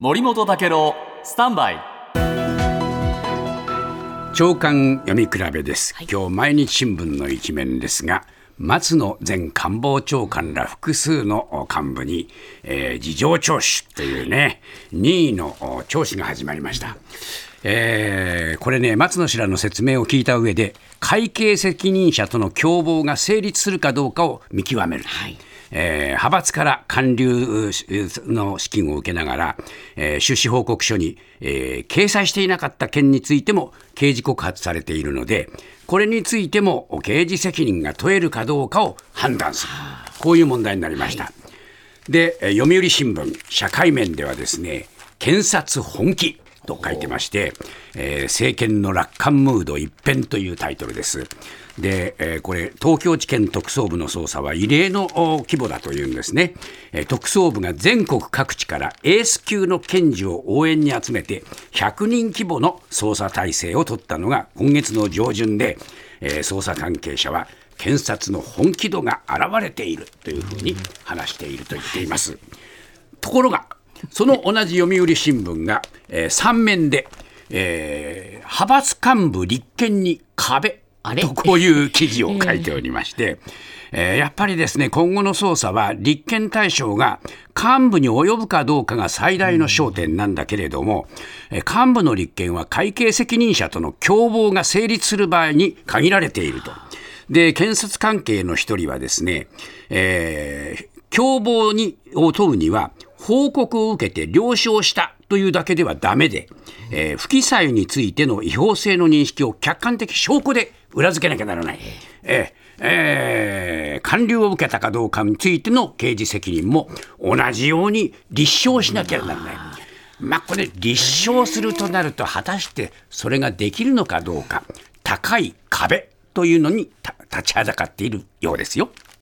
森本武郎スタンバイ。長官読み比べです、今日毎日新聞の一面ですが松野前官房長官ら複数の幹部に、えー事情聴取というね任意のお聴取が始まりました。えーこれね松野氏らの説明を聞いた上で会計責任者との共謀が成立するかどうかを見極める、えー派閥から官流の資金を受けながら、えー収支報告書に、えー掲載していなかった件についても刑事告発されているのでこれについても刑事責任が問えるかどうかを判断する。こういう問題になりました。で、えー読売新聞、社会面ではですね、検察本気と書いてまして、えー政権の楽観ムード一変というタイトルです。で、えーこれ、東京地検特捜部の捜査は異例の規模だというんですね。えー特捜部が全国各地からエース級の検事を応援に集めて、100人規模の捜査体制を取ったのが今月の上旬で、えー捜査関係者は、検察の本気度が現れているというふうに話していると言っています。ところが、その同じ読売新聞が、えー、3面で、えー派閥幹部立憲に壁あれ？とこういう記事を書いておりまして、えーやっぱりですね今後の捜査は立憲対象が幹部に及ぶかどうかが最大の焦点なんだけれども、えー幹部の立憲は会計責任者との共謀が成立する場合に限られていると。で検察関係の一人はですね、えー共謀にを問うには報告を受けて了承したというだけではダメで、えー不記載についての違法性の認識を客観的証拠で裏付けなきゃならない。えーえー官流を受けたかどうかについての刑事責任も同じように立証しなきゃならない。まあこれ立証するとなると果たしてそれができるのかどうか高い壁というのに立ちはだかっているようですよ。